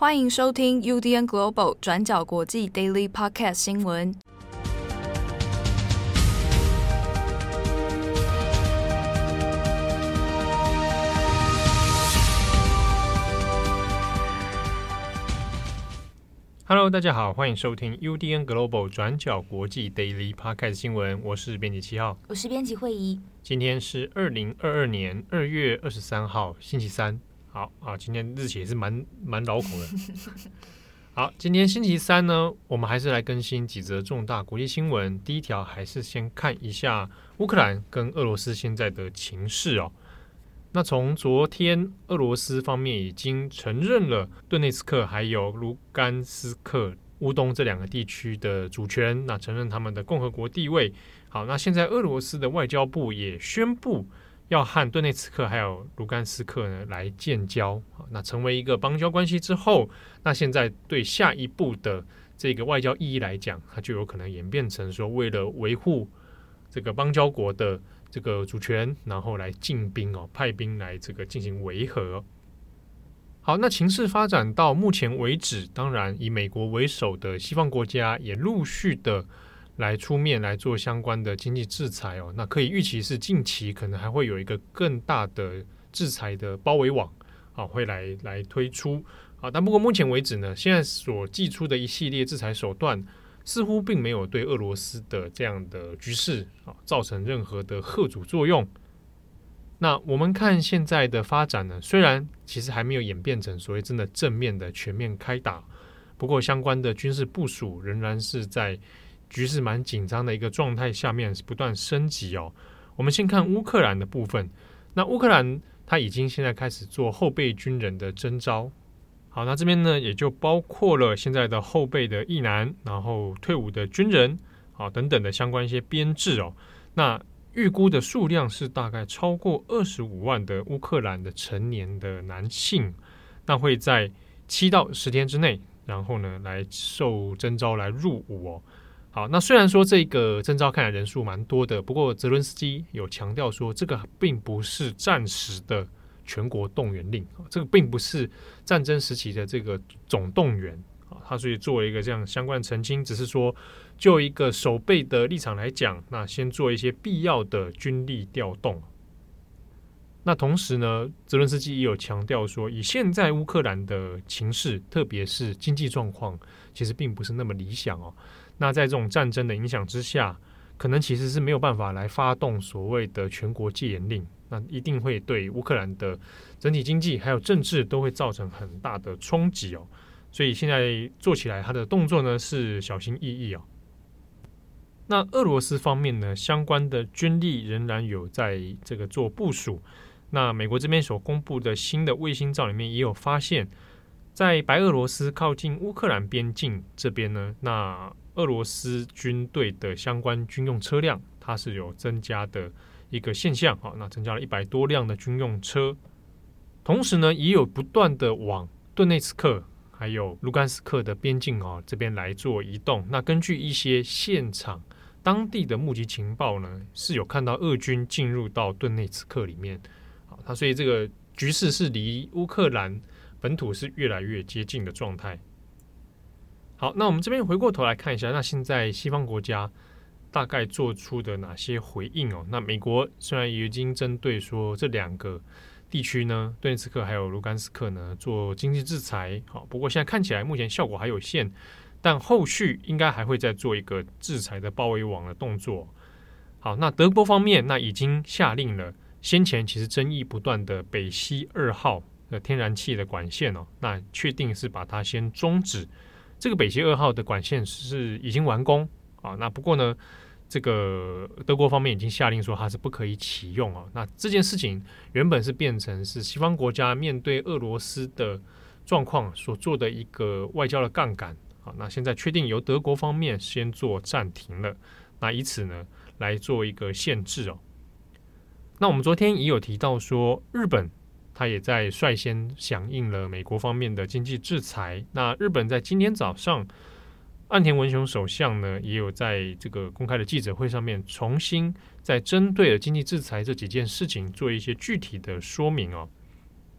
欢迎收听 UDN Global 转角国际 Daily Podcast 新闻。Hello，大家好，欢迎收听 UDN Global 转角国际 Daily Podcast 新闻。我是编辑七号，我是编辑慧仪。今天是二零二二年二月二十三号，星期三。好啊，今天日期也是蛮蛮老口的。好，今天星期三呢，我们还是来更新几则重大国际新闻。第一条还是先看一下乌克兰跟俄罗斯现在的情势哦。那从昨天，俄罗斯方面已经承认了顿内茨克还有卢甘斯克乌东这两个地区的主权，那承认他们的共和国地位。好，那现在俄罗斯的外交部也宣布。要和顿内茨克还有卢甘斯克呢来建交，那成为一个邦交关系之后，那现在对下一步的这个外交意义来讲，它就有可能演变成说，为了维护这个邦交国的这个主权，然后来进兵哦，派兵来这个进行维和。好，那情势发展到目前为止，当然以美国为首的西方国家也陆续的。来出面来做相关的经济制裁哦，那可以预期是近期可能还会有一个更大的制裁的包围网啊，会来来推出啊。但不过目前为止呢，现在所祭出的一系列制裁手段，似乎并没有对俄罗斯的这样的局势啊造成任何的贺阻作用。那我们看现在的发展呢，虽然其实还没有演变成所谓真的正面的全面开打，不过相关的军事部署仍然是在。局势蛮紧张的一个状态下面是不断升级哦。我们先看乌克兰的部分，那乌克兰他已经现在开始做后备军人的征召。好，那这边呢也就包括了现在的后备的役男，然后退伍的军人，啊等等的相关一些编制哦。那预估的数量是大概超过二十五万的乌克兰的成年的男性，那会在七到十天之内，然后呢来受征召来入伍哦。好，那虽然说这个征召看来人数蛮多的，不过泽伦斯基有强调说，这个并不是暂时的全国动员令，这个并不是战争时期的这个总动员啊。他所以做一个这样相关澄清，只是说就一个守备的立场来讲，那先做一些必要的军力调动。那同时呢，泽伦斯基也有强调说，以现在乌克兰的情势，特别是经济状况，其实并不是那么理想哦。那在这种战争的影响之下，可能其实是没有办法来发动所谓的全国戒严令，那一定会对乌克兰的整体经济还有政治都会造成很大的冲击哦。所以现在做起来，他的动作呢是小心翼翼哦。那俄罗斯方面呢，相关的军力仍然有在这个做部署。那美国这边所公布的新的卫星照里面也有发现，在白俄罗斯靠近乌克兰边境这边呢，那俄罗斯军队的相关军用车辆，它是有增加的一个现象啊。那增加了一百多辆的军用车，同时呢，也有不断的往顿内茨克还有卢甘斯克的边境啊这边来做移动。那根据一些现场当地的目击情报呢，是有看到俄军进入到顿内茨克里面。好，它所以这个局势是离乌克兰本土是越来越接近的状态。好，那我们这边回过头来看一下，那现在西方国家大概做出的哪些回应哦？那美国虽然已经针对说这两个地区呢，顿涅茨克还有卢甘斯克呢做经济制裁，好，不过现在看起来目前效果还有限，但后续应该还会再做一个制裁的包围网的动作。好，那德国方面那已经下令了，先前其实争议不断的北溪二号的天然气的管线哦，那确定是把它先终止。这个北溪二号的管线是已经完工啊，那不过呢，这个德国方面已经下令说它是不可以启用啊。那这件事情原本是变成是西方国家面对俄罗斯的状况所做的一个外交的杠杆啊。那现在确定由德国方面先做暂停了，那以此呢来做一个限制哦。那我们昨天也有提到说日本。他也在率先响应了美国方面的经济制裁。那日本在今天早上，岸田文雄首相呢，也有在这个公开的记者会上面，重新在针对了经济制裁这几件事情做一些具体的说明哦。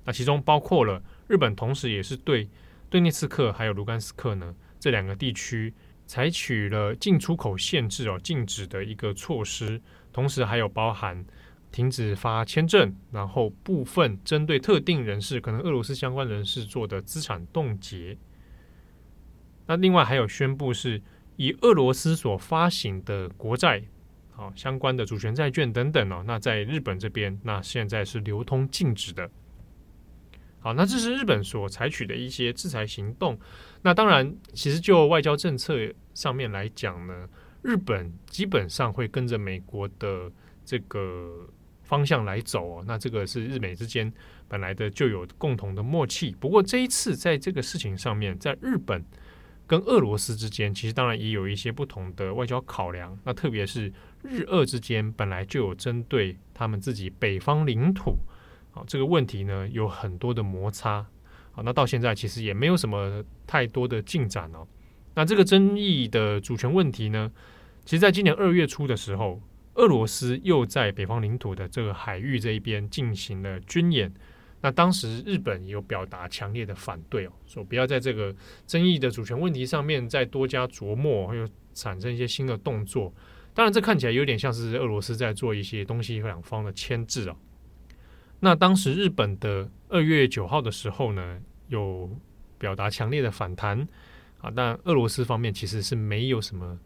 那其中包括了日本，同时也是对顿涅茨克还有卢甘斯克呢这两个地区采取了进出口限制哦，禁止的一个措施，同时还有包含停止发签证，然后部分针对特定人士，可能俄罗斯相关人士做的资产冻结。那另外还有宣布是以俄罗斯所发行的国债，好相关的主权债券等等哦，那在日本这边，那现在是流通禁止的。好，那这是日本所采取的一些制裁行动。那当然，其实就外交政策上面来讲呢，日本基本上会跟着美国的这个方向来走哦。那这个是日美之间本来的就有共同的默契。不过这一次在这个事情上面，在日本。跟俄罗斯之间，其实当然也有一些不同的外交考量。那特别是日俄之间，本来就有针对他们自己北方领土，好这个问题呢，有很多的摩擦。好，那到现在其实也没有什么太多的进展哦。那这个争议的主权问题呢，其实在今年二月初的时候，俄罗斯又在北方领土的这个海域这一边进行了军演。那当时日本也有表达强烈的反对哦，说不要在这个争议的主权问题上面再多加琢磨，又产生一些新的动作。当然，这看起来有点像是俄罗斯在做一些东西两方的牵制哦。那当时日本的二月九号的时候呢，有表达强烈的反弹啊，但俄罗斯方面其实是没有什么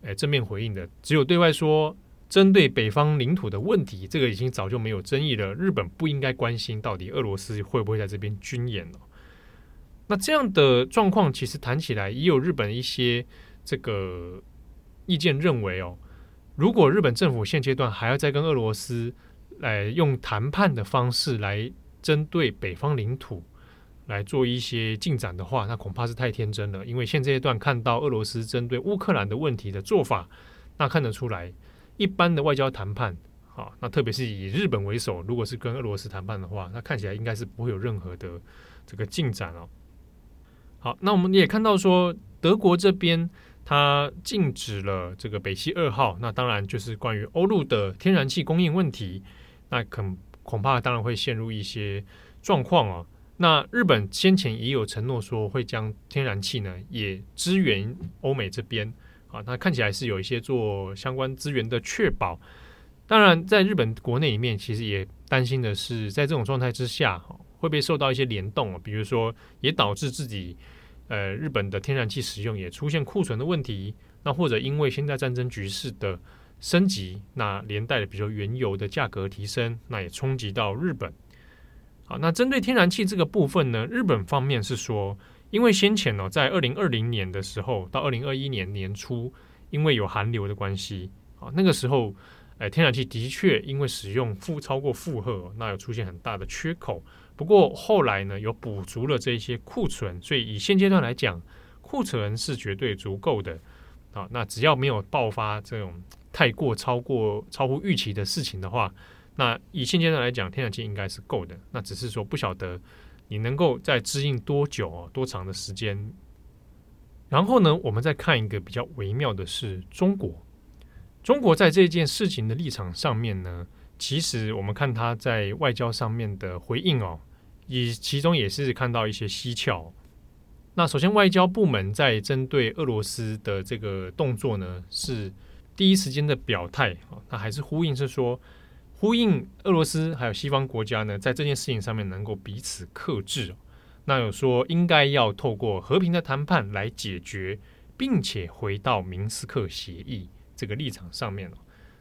诶正面回应的，只有对外说。针对北方领土的问题，这个已经早就没有争议了。日本不应该关心到底俄罗斯会不会在这边军演了。那这样的状况，其实谈起来也有日本一些这个意见认为哦，如果日本政府现阶段还要再跟俄罗斯来用谈判的方式来针对北方领土来做一些进展的话，那恐怕是太天真了。因为现阶段看到俄罗斯针对乌克兰的问题的做法，那看得出来。一般的外交谈判，好，那特别是以日本为首，如果是跟俄罗斯谈判的话，那看起来应该是不会有任何的这个进展哦。好，那我们也看到说，德国这边它禁止了这个北溪二号，那当然就是关于欧陆的天然气供应问题，那恐恐怕当然会陷入一些状况哦。那日本先前也有承诺说会将天然气呢也支援欧美这边。啊，那看起来是有一些做相关资源的确保。当然，在日本国内里面，其实也担心的是，在这种状态之下，会不会受到一些联动？比如说，也导致自己呃日本的天然气使用也出现库存的问题。那或者因为现在战争局势的升级，那连带的，比如说原油的价格提升，那也冲击到日本。好，那针对天然气这个部分呢，日本方面是说。因为先前呢，在二零二零年的时候到二零二一年年初，因为有寒流的关系啊，那个时候，呃，天然气的确因为使用负超过负荷，那有出现很大的缺口。不过后来呢，有补足了这些库存，所以以现阶段来讲，库存是绝对足够的啊。那只要没有爆发这种太过超过超乎预期的事情的话，那以现阶段来讲，天然气应该是够的。那只是说不晓得。你能够再支应多久哦？多长的时间？然后呢，我们再看一个比较微妙的是中国。中国在这件事情的立场上面呢，其实我们看他在外交上面的回应哦，以其中也是看到一些蹊跷。那首先，外交部门在针对俄罗斯的这个动作呢，是第一时间的表态啊，那还是呼应是说。呼应俄罗斯还有西方国家呢，在这件事情上面能够彼此克制，那有说应该要透过和平的谈判来解决，并且回到明斯克协议这个立场上面了。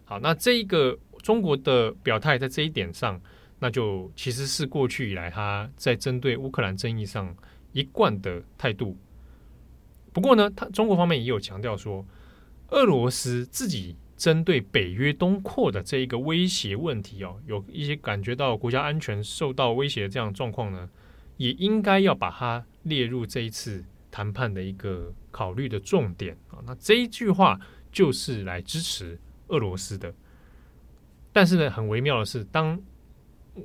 好，那这一个中国的表态在这一点上，那就其实是过去以来他在针对乌克兰争议上一贯的态度。不过呢，他中国方面也有强调说，俄罗斯自己。针对北约东扩的这一个威胁问题哦，有一些感觉到国家安全受到威胁的这样状况呢，也应该要把它列入这一次谈判的一个考虑的重点啊。那这一句话就是来支持俄罗斯的。但是呢，很微妙的是，当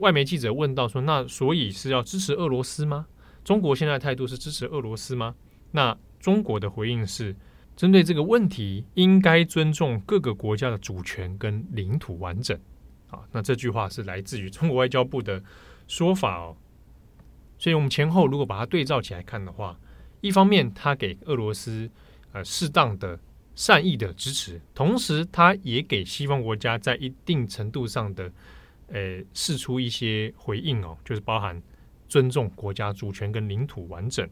外媒记者问到说：“那所以是要支持俄罗斯吗？中国现在态度是支持俄罗斯吗？”那中国的回应是。针对这个问题，应该尊重各个国家的主权跟领土完整。啊，那这句话是来自于中国外交部的说法哦。所以，我们前后如果把它对照起来看的话，一方面他给俄罗斯呃适当的善意的支持，同时他也给西方国家在一定程度上的呃释出一些回应哦，就是包含尊重国家主权跟领土完整。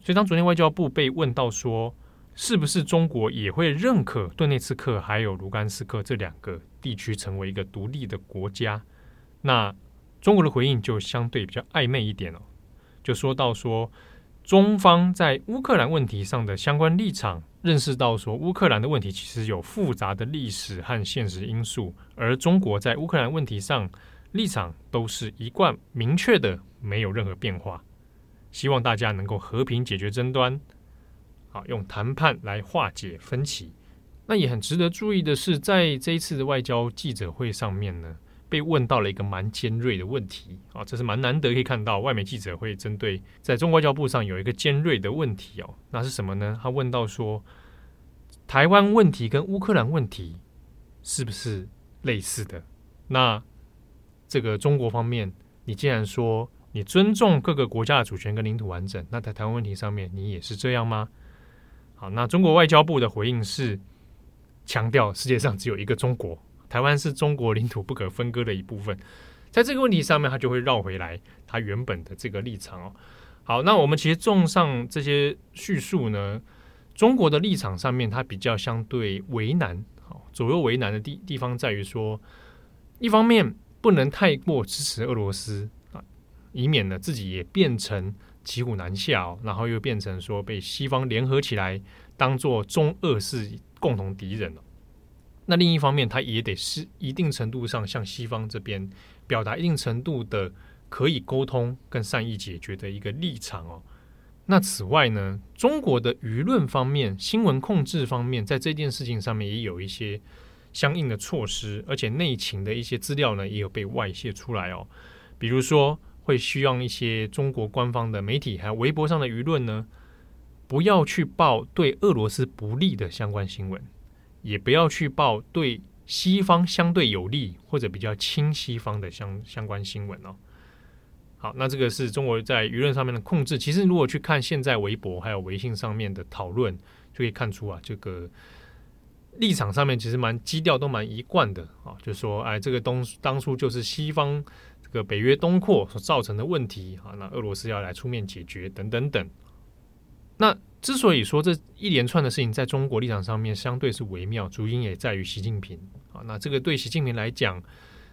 所以当昨天外交部被问到说，是不是中国也会认可顿内茨克还有卢甘斯克这两个地区成为一个独立的国家？那中国的回应就相对比较暧昧一点哦，就说到说中方在乌克兰问题上的相关立场，认识到说乌克兰的问题其实有复杂的历史和现实因素，而中国在乌克兰问题上立场都是一贯明确的，没有任何变化，希望大家能够和平解决争端。好，用谈判来化解分歧。那也很值得注意的是，在这一次的外交记者会上面呢，被问到了一个蛮尖锐的问题。啊，这是蛮难得可以看到外媒记者会针对在中国外交部上有一个尖锐的问题哦。那是什么呢？他问到说，台湾问题跟乌克兰问题是不是类似的？那这个中国方面，你既然说你尊重各个国家的主权跟领土完整，那在台湾问题上面，你也是这样吗？好，那中国外交部的回应是强调世界上只有一个中国，台湾是中国领土不可分割的一部分。在这个问题上面，他就会绕回来他原本的这个立场哦。好，那我们其实综上这些叙述呢，中国的立场上面，它比较相对为难，好，左右为难的地地方在于说，一方面不能太过支持俄罗斯啊，以免呢自己也变成。骑虎难下，然后又变成说被西方联合起来当做中俄是共同敌人了。那另一方面，他也得是一定程度上向西方这边表达一定程度的可以沟通跟善意解决的一个立场哦。那此外呢，中国的舆论方面、新闻控制方面，在这件事情上面也有一些相应的措施，而且内情的一些资料呢，也有被外泄出来哦，比如说。会需要一些中国官方的媒体，还有微博上的舆论呢，不要去报对俄罗斯不利的相关新闻，也不要去报对西方相对有利或者比较亲西方的相相关新闻哦。好，那这个是中国在舆论上面的控制。其实，如果去看现在微博还有微信上面的讨论，就可以看出啊，这个立场上面其实蛮基调都蛮一贯的啊，就说，哎，这个东当初就是西方。个北约东扩所造成的问题啊，那俄罗斯要来出面解决等等等。那之所以说这一连串的事情在中国立场上面相对是微妙，主因也在于习近平啊。那这个对习近平来讲，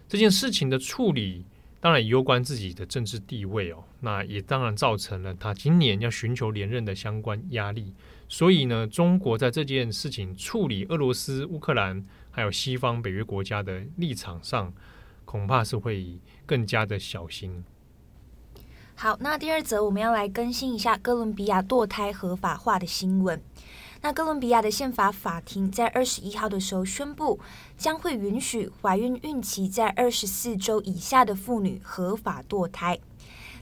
这件事情的处理当然攸关自己的政治地位哦。那也当然造成了他今年要寻求连任的相关压力。所以呢，中国在这件事情处理俄罗斯、乌克兰还有西方北约国家的立场上，恐怕是会更加的小心。好，那第二则我们要来更新一下哥伦比亚堕胎合法化的新闻。那哥伦比亚的宪法法庭在二十一号的时候宣布，将会允许怀孕孕期在二十四周以下的妇女合法堕胎。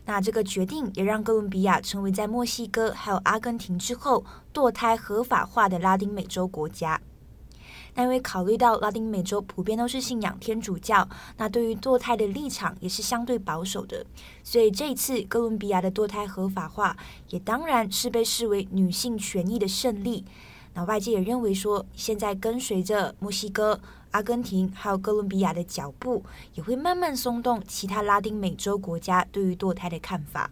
那这个决定也让哥伦比亚成为在墨西哥还有阿根廷之后堕胎合法化的拉丁美洲国家。那因为考虑到拉丁美洲普遍都是信仰天主教，那对于堕胎的立场也是相对保守的，所以这一次哥伦比亚的堕胎合法化，也当然是被视为女性权益的胜利。那外界也认为说，现在跟随着墨西哥、阿根廷还有哥伦比亚的脚步，也会慢慢松动其他拉丁美洲国家对于堕胎的看法。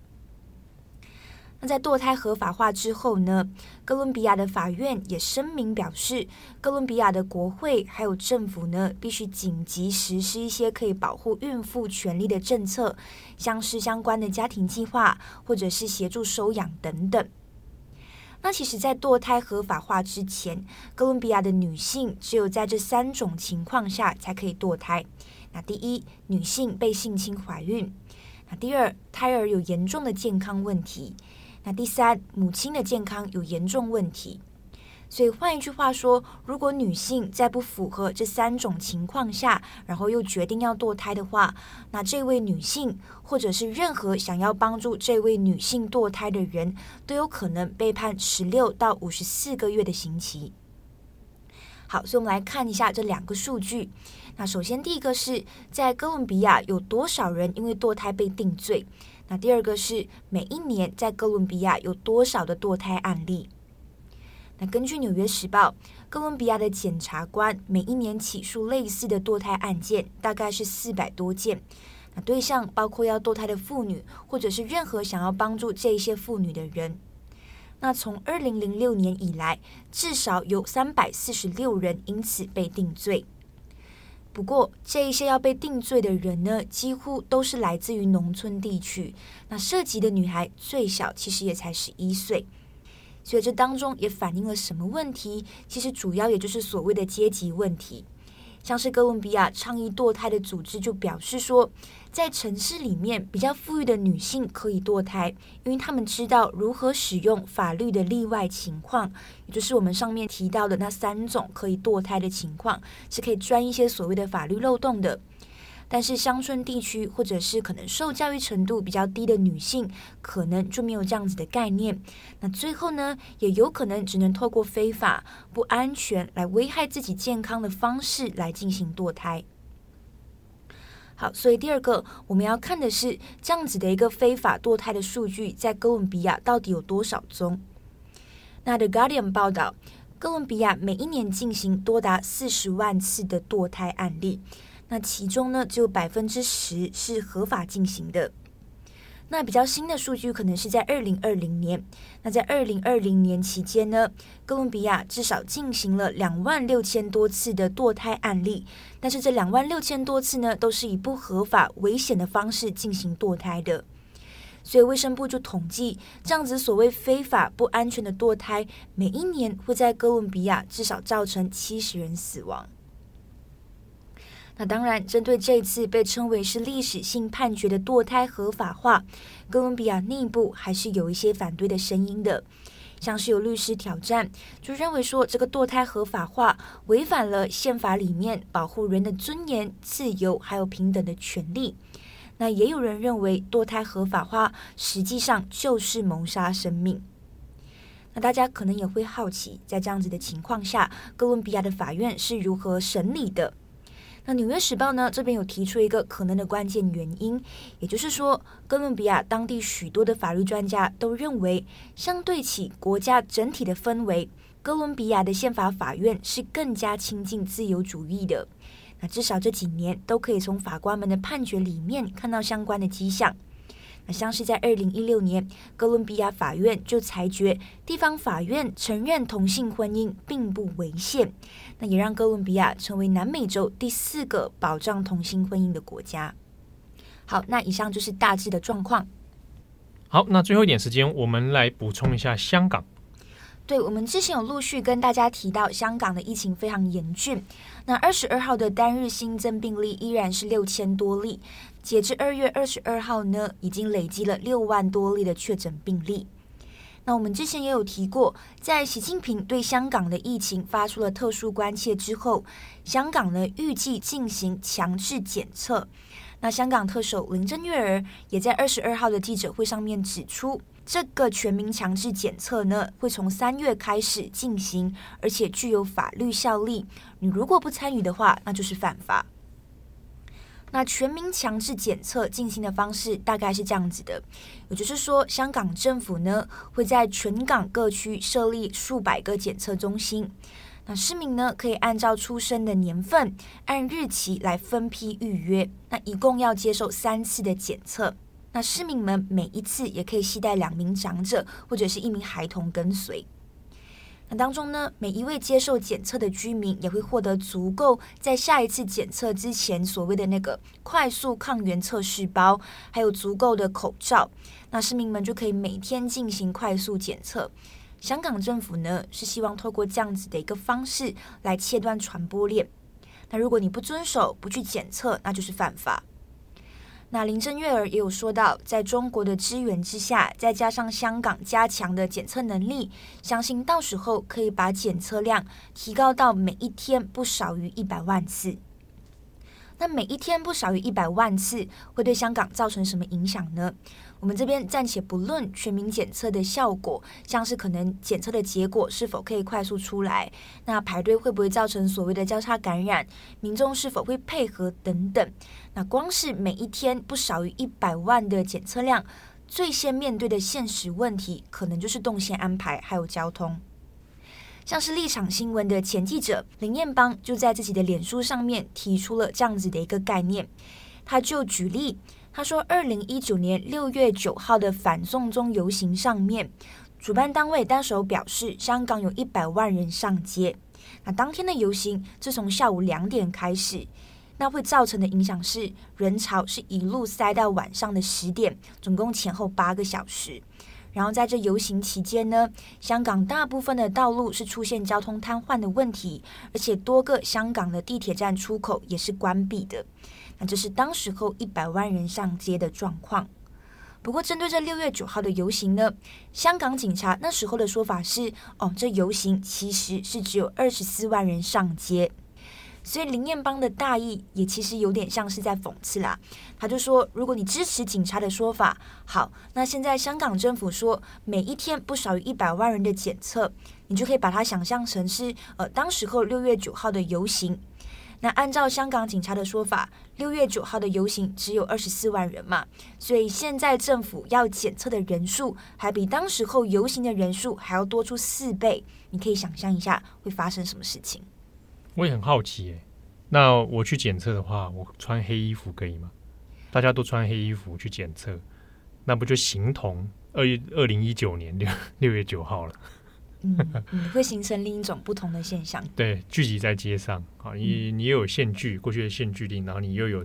那在堕胎合法化之后呢，哥伦比亚的法院也声明表示，哥伦比亚的国会还有政府呢，必须紧急实施一些可以保护孕妇权利的政策，像是相关的家庭计划，或者是协助收养等等。那其实，在堕胎合法化之前，哥伦比亚的女性只有在这三种情况下才可以堕胎。那第一，女性被性侵怀孕；那第二，胎儿有严重的健康问题。那第三，母亲的健康有严重问题，所以换一句话说，如果女性在不符合这三种情况下，然后又决定要堕胎的话，那这位女性或者是任何想要帮助这位女性堕胎的人都有可能被判十六到五十四个月的刑期。好，所以我们来看一下这两个数据。那首先第一个是在哥伦比亚有多少人因为堕胎被定罪？那第二个是每一年在哥伦比亚有多少的堕胎案例？那根据《纽约时报》，哥伦比亚的检察官每一年起诉类似的堕胎案件大概是四百多件。那对象包括要堕胎的妇女，或者是任何想要帮助这些妇女的人。那从二零零六年以来，至少有三百四十六人因此被定罪。不过，这一些要被定罪的人呢，几乎都是来自于农村地区。那涉及的女孩最小其实也才十一岁，所以这当中也反映了什么问题？其实主要也就是所谓的阶级问题。像是哥伦比亚倡议堕胎的组织就表示说，在城市里面比较富裕的女性可以堕胎，因为他们知道如何使用法律的例外情况，也就是我们上面提到的那三种可以堕胎的情况，是可以钻一些所谓的法律漏洞的。但是乡村地区或者是可能受教育程度比较低的女性，可能就没有这样子的概念。那最后呢，也有可能只能透过非法、不安全来危害自己健康的方式来进行堕胎。好，所以第二个我们要看的是这样子的一个非法堕胎的数据，在哥伦比亚到底有多少宗？那 The Guardian 报道，哥伦比亚每一年进行多达四十万次的堕胎案例。那其中呢，只有百分之十是合法进行的。那比较新的数据可能是在二零二零年。那在二零二零年期间呢，哥伦比亚至少进行了两万六千多次的堕胎案例。但是这两万六千多次呢，都是以不合法、危险的方式进行堕胎的。所以卫生部就统计，这样子所谓非法、不安全的堕胎，每一年会在哥伦比亚至少造成七十人死亡。那当然，针对这次被称为是历史性判决的堕胎合法化，哥伦比亚内部还是有一些反对的声音的，像是有律师挑战，就认为说这个堕胎合法化违反了宪法里面保护人的尊严、自由还有平等的权利。那也有人认为堕胎合法化实际上就是谋杀生命。那大家可能也会好奇，在这样子的情况下，哥伦比亚的法院是如何审理的？那《纽约时报》呢，这边有提出一个可能的关键原因，也就是说，哥伦比亚当地许多的法律专家都认为，相对起国家整体的氛围，哥伦比亚的宪法法院是更加亲近自由主义的。那至少这几年都可以从法官们的判决里面看到相关的迹象。像是在二零一六年，哥伦比亚法院就裁决，地方法院承认同性婚姻并不违宪，那也让哥伦比亚成为南美洲第四个保障同性婚姻的国家。好，那以上就是大致的状况。好，那最后一点时间，我们来补充一下香港。对，我们之前有陆续跟大家提到，香港的疫情非常严峻。那二十二号的单日新增病例依然是六千多例，截至二月二十二号呢，已经累积了六万多例的确诊病例。那我们之前也有提过，在习近平对香港的疫情发出了特殊关切之后，香港呢预计进行强制检测。那香港特首林郑月娥也在二十二号的记者会上面指出。这个全民强制检测呢，会从三月开始进行，而且具有法律效力。你如果不参与的话，那就是犯法。那全民强制检测进行的方式大概是这样子的，也就是说，香港政府呢会在全港各区设立数百个检测中心，那市民呢可以按照出生的年份，按日期来分批预约，那一共要接受三次的检测。那市民们每一次也可以携带两名长者或者是一名孩童跟随。那当中呢，每一位接受检测的居民也会获得足够在下一次检测之前所谓的那个快速抗原测试包，还有足够的口罩。那市民们就可以每天进行快速检测。香港政府呢是希望透过这样子的一个方式来切断传播链。那如果你不遵守，不去检测，那就是犯法。那林郑月儿也有说到，在中国的支援之下，再加上香港加强的检测能力，相信到时候可以把检测量提高到每一天不少于一百万次。那每一天不少于一百万次，会对香港造成什么影响呢？我们这边暂且不论全民检测的效果，像是可能检测的结果是否可以快速出来，那排队会不会造成所谓的交叉感染，民众是否会配合等等。那光是每一天不少于一百万的检测量，最先面对的现实问题，可能就是动线安排还有交通。像是立场新闻的前记者林彦邦就在自己的脸书上面提出了这样子的一个概念，他就举例，他说，二零一九年六月九号的反送中游行上面，主办单位当时表示，香港有一百万人上街。那当天的游行自从下午两点开始，那会造成的影响是人潮是一路塞到晚上的十点，总共前后八个小时。然后在这游行期间呢，香港大部分的道路是出现交通瘫痪的问题，而且多个香港的地铁站出口也是关闭的。那这是当时候一百万人上街的状况。不过针对这六月九号的游行呢，香港警察那时候的说法是：哦，这游行其实是只有二十四万人上街。所以林彦邦的大意也其实有点像是在讽刺啦。他就说，如果你支持警察的说法，好，那现在香港政府说每一天不少于一百万人的检测，你就可以把它想象成是呃当时候六月九号的游行。那按照香港警察的说法，六月九号的游行只有二十四万人嘛，所以现在政府要检测的人数还比当时候游行的人数还要多出四倍。你可以想象一下会发生什么事情。我也很好奇耶，那我去检测的话，我穿黑衣服可以吗？大家都穿黑衣服去检测，那不就形同二二零一九年六六月九号了？嗯，嗯，会形成另一种不同的现象。对，聚集在街上啊，你你又有限距，过去的限距令，然后你又有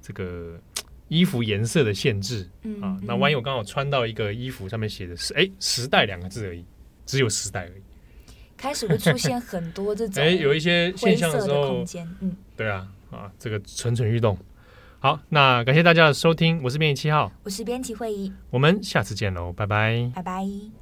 这个 衣服颜色的限制啊，那万一我刚好穿到一个衣服上面写的是哎时代两个字而已，只有时代而已。开始会出现很多这种 哎，有一些现象的时候，空间，嗯，对啊，啊，这个蠢蠢欲动。好，那感谢大家的收听，我是编辑七号，我是编辑会议，我们下次见喽，拜拜，拜拜。